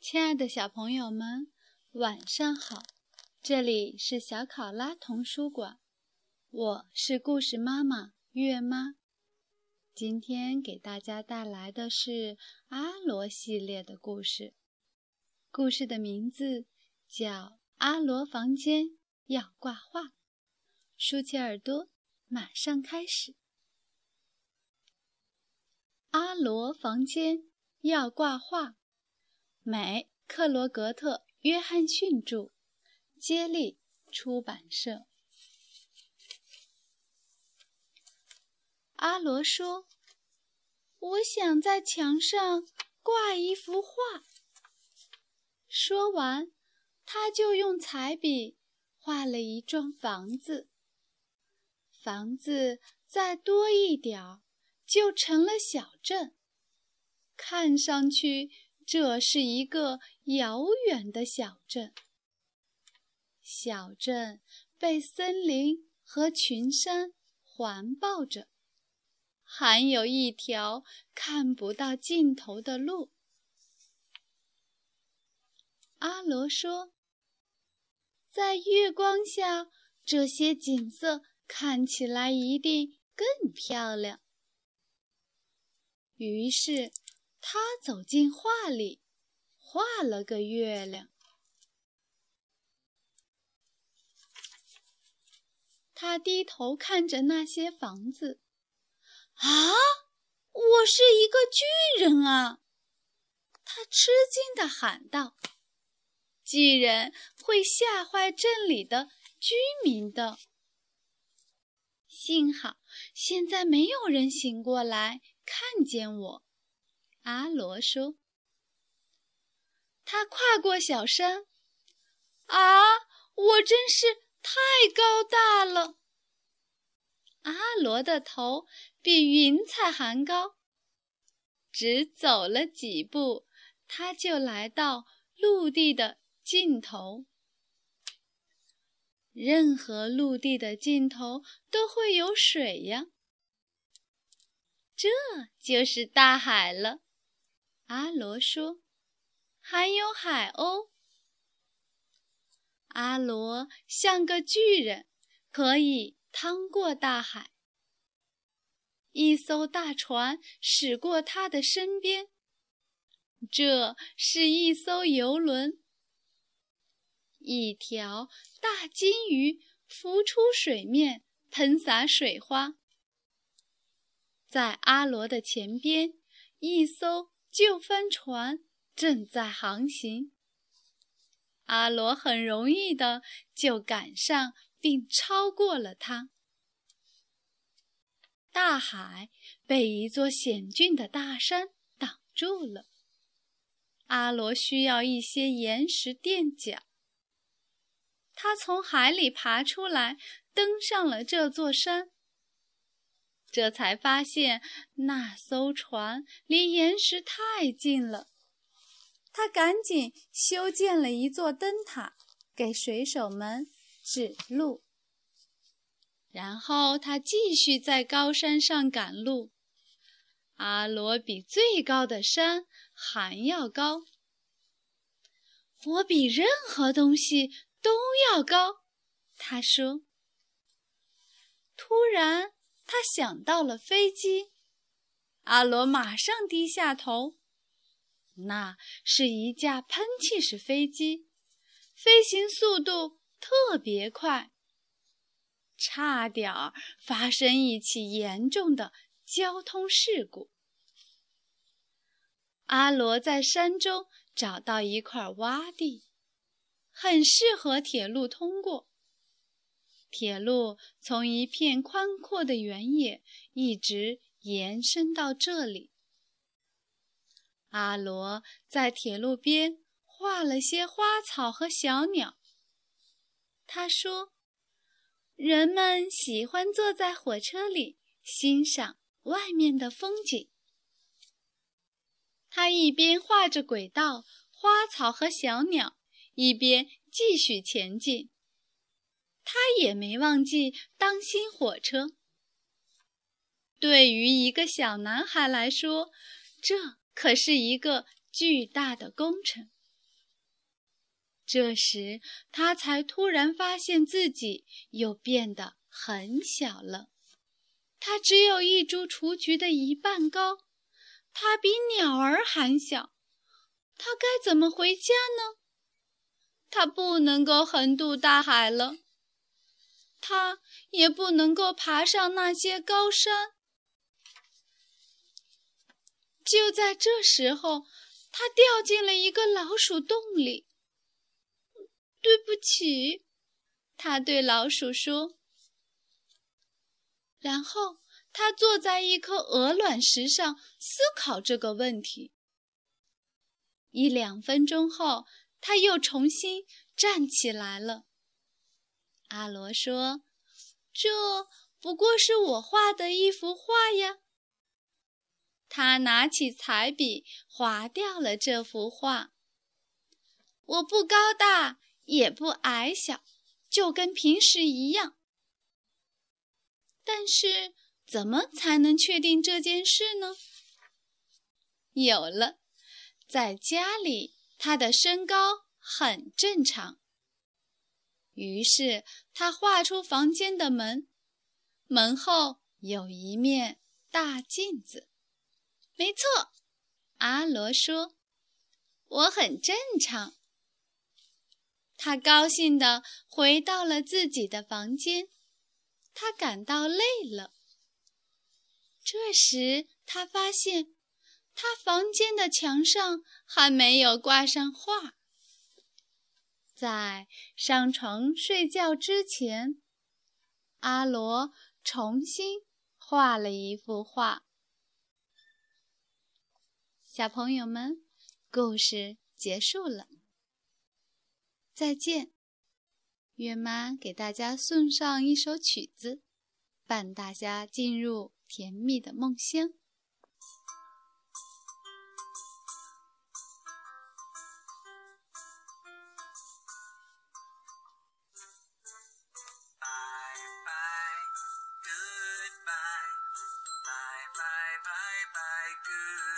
亲爱的小朋友们，晚上好！这里是小考拉童书馆，我是故事妈妈月妈。今天给大家带来的是阿罗系列的故事，故事的名字叫《阿罗房间要挂画》。竖起耳朵，马上开始。阿罗房间要挂画。美克罗格特·约翰逊著，接力出版社。阿罗说：“我想在墙上挂一幅画。”说完，他就用彩笔画了一幢房子。房子再多一点儿，就成了小镇，看上去。这是一个遥远的小镇。小镇被森林和群山环抱着，还有一条看不到尽头的路。阿罗说：“在月光下，这些景色看起来一定更漂亮。”于是。他走进画里，画了个月亮。他低头看着那些房子，啊，我是一个巨人啊！他吃惊地喊道：“巨人会吓坏镇里的居民的。”幸好现在没有人醒过来看见我。阿罗说：“他跨过小山，啊，我真是太高大了。”阿罗的头比云彩还高，只走了几步，他就来到陆地的尽头。任何陆地的尽头都会有水呀，这就是大海了。阿罗说：“还有海鸥。”阿罗像个巨人，可以趟过大海。一艘大船驶过他的身边，这是一艘游轮。一条大金鱼浮出水面，喷洒水花。在阿罗的前边，一艘。旧帆船正在航行，阿罗很容易的就赶上并超过了它。大海被一座险峻的大山挡住了，阿罗需要一些岩石垫脚。他从海里爬出来，登上了这座山。这才发现那艘船离岩石太近了，他赶紧修建了一座灯塔，给水手们指路。然后他继续在高山上赶路。阿罗比最高的山还要高，我比任何东西都要高，他说。突然。他想到了飞机，阿罗马上低下头。那是一架喷气式飞机，飞行速度特别快，差点儿发生一起严重的交通事故。阿罗在山中找到一块洼地，很适合铁路通过。铁路从一片宽阔的原野一直延伸到这里。阿罗在铁路边画了些花草和小鸟。他说：“人们喜欢坐在火车里欣赏外面的风景。”他一边画着轨道、花草和小鸟，一边继续前进。他也没忘记当心火车，对于一个小男孩来说，这可是一个巨大的工程。这时，他才突然发现自己又变得很小了。他只有一株雏菊的一半高，他比鸟儿还小。他该怎么回家呢？他不能够横渡大海了，他也不能够爬上那些高山。就在这时候，他掉进了一个老鼠洞里。对不起，他对老鼠说。然后他坐在一颗鹅卵石上思考这个问题。一两分钟后，他又重新站起来了。阿罗说：“这不过是我画的一幅画呀。”他拿起彩笔，划掉了这幅画。我不高大。也不矮小，就跟平时一样。但是，怎么才能确定这件事呢？有了，在家里，他的身高很正常。于是，他画出房间的门，门后有一面大镜子。没错，阿罗说：“我很正常。”他高兴地回到了自己的房间，他感到累了。这时，他发现他房间的墙上还没有挂上画。在上床睡觉之前，阿罗重新画了一幅画。小朋友们，故事结束了。再见，月妈给大家送上一首曲子，伴大家进入甜蜜的梦乡。good.